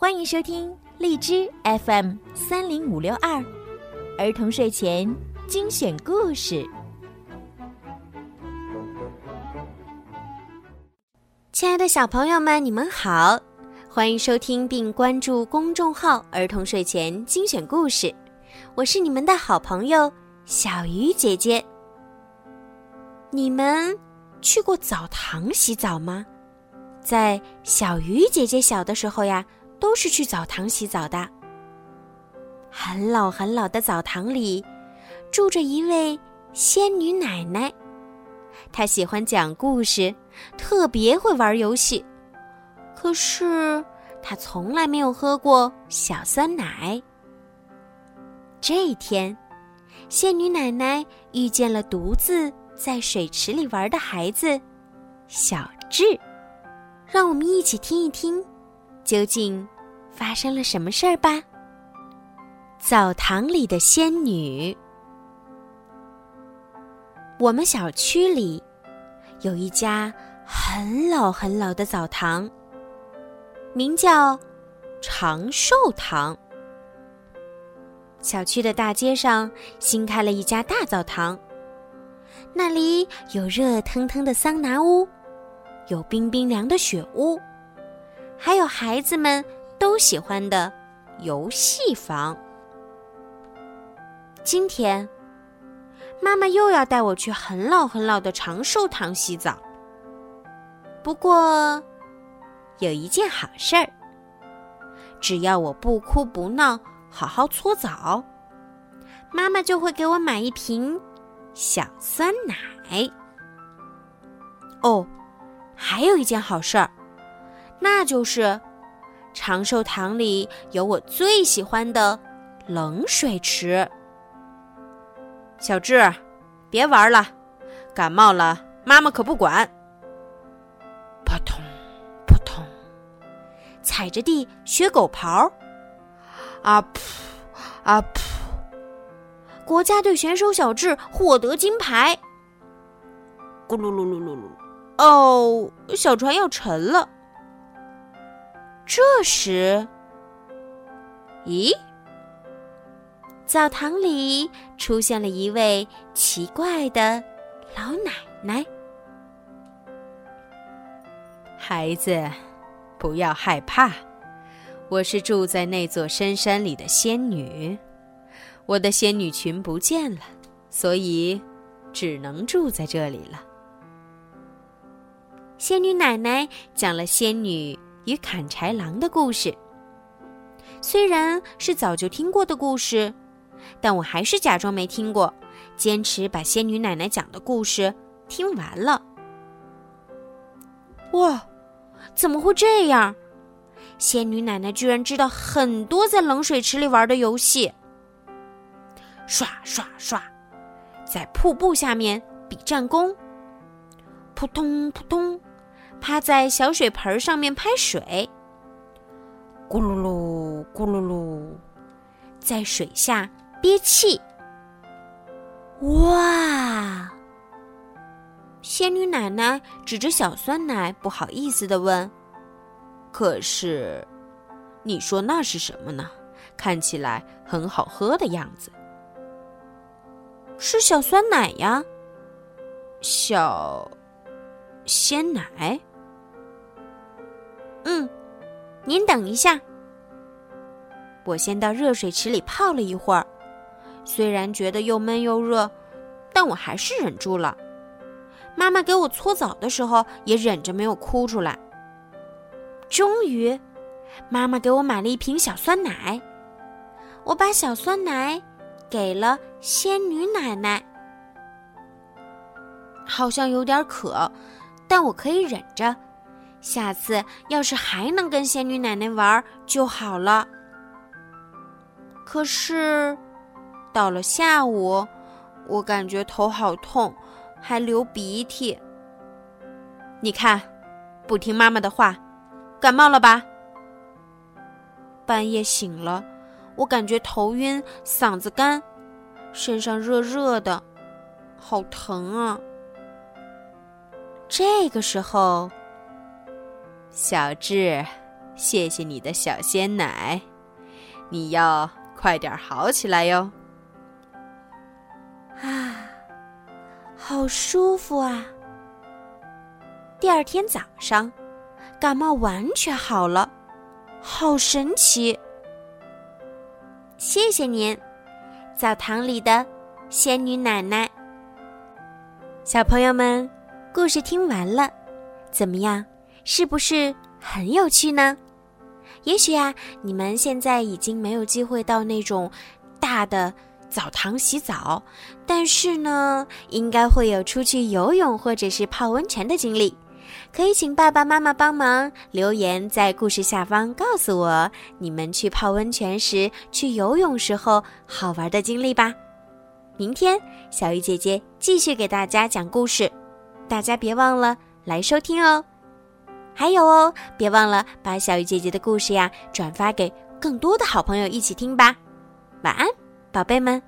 欢迎收听荔枝 FM 三零五六二儿童睡前精选故事。亲爱的小朋友们，你们好，欢迎收听并关注公众号“儿童睡前精选故事”，我是你们的好朋友小鱼姐姐。你们去过澡堂洗澡吗？在小鱼姐姐小的时候呀。都是去澡堂洗澡的。很老很老的澡堂里，住着一位仙女奶奶，她喜欢讲故事，特别会玩游戏。可是她从来没有喝过小酸奶。这一天，仙女奶奶遇见了独自在水池里玩的孩子小智，让我们一起听一听。究竟发生了什么事儿吧？澡堂里的仙女。我们小区里有一家很老很老的澡堂，名叫长寿堂。小区的大街上新开了一家大澡堂，那里有热腾腾的桑拿屋，有冰冰凉的雪屋。还有孩子们都喜欢的游戏房。今天，妈妈又要带我去很老很老的长寿堂洗澡。不过，有一件好事儿：只要我不哭不闹，好好搓澡，妈妈就会给我买一瓶小酸奶。哦，还有一件好事儿。那就是长寿堂里有我最喜欢的冷水池。小智，别玩了，感冒了妈妈可不管。扑通扑通，踩着地学狗刨。啊噗啊噗！国家队选手小智获得金牌。咕噜噜噜噜噜！哦，小船要沉了。这时，咦，澡堂里出现了一位奇怪的老奶奶。孩子，不要害怕，我是住在那座深山里的仙女，我的仙女裙不见了，所以只能住在这里了。仙女奶奶讲了仙女。与砍柴郎的故事，虽然是早就听过的故事，但我还是假装没听过，坚持把仙女奶奶讲的故事听完了。哇，怎么会这样？仙女奶奶居然知道很多在冷水池里玩的游戏。刷刷刷，在瀑布下面比战功。扑通扑通。趴在小水盆上面拍水，咕噜噜，咕噜噜，在水下憋气。哇！仙女奶奶指着小酸奶，不好意思的问：“可是，你说那是什么呢？看起来很好喝的样子。”是小酸奶呀，小鲜奶。嗯，您等一下，我先到热水池里泡了一会儿。虽然觉得又闷又热，但我还是忍住了。妈妈给我搓澡的时候，也忍着没有哭出来。终于，妈妈给我买了一瓶小酸奶。我把小酸奶给了仙女奶奶。好像有点渴，但我可以忍着。下次要是还能跟仙女奶奶玩就好了。可是，到了下午，我感觉头好痛，还流鼻涕。你看，不听妈妈的话，感冒了吧？半夜醒了，我感觉头晕、嗓子干，身上热热的，好疼啊！这个时候。小智，谢谢你的小鲜奶，你要快点好起来哟。啊，好舒服啊！第二天早上，感冒完全好了，好神奇！谢谢您，澡堂里的仙女奶奶。小朋友们，故事听完了，怎么样？是不是很有趣呢？也许啊，你们现在已经没有机会到那种大的澡堂洗澡，但是呢，应该会有出去游泳或者是泡温泉的经历。可以请爸爸妈妈帮忙留言在故事下方告诉我你们去泡温泉时、去游泳时候好玩的经历吧。明天小鱼姐姐继续给大家讲故事，大家别忘了来收听哦。还有哦，别忘了把小鱼姐姐的故事呀转发给更多的好朋友一起听吧。晚安，宝贝们。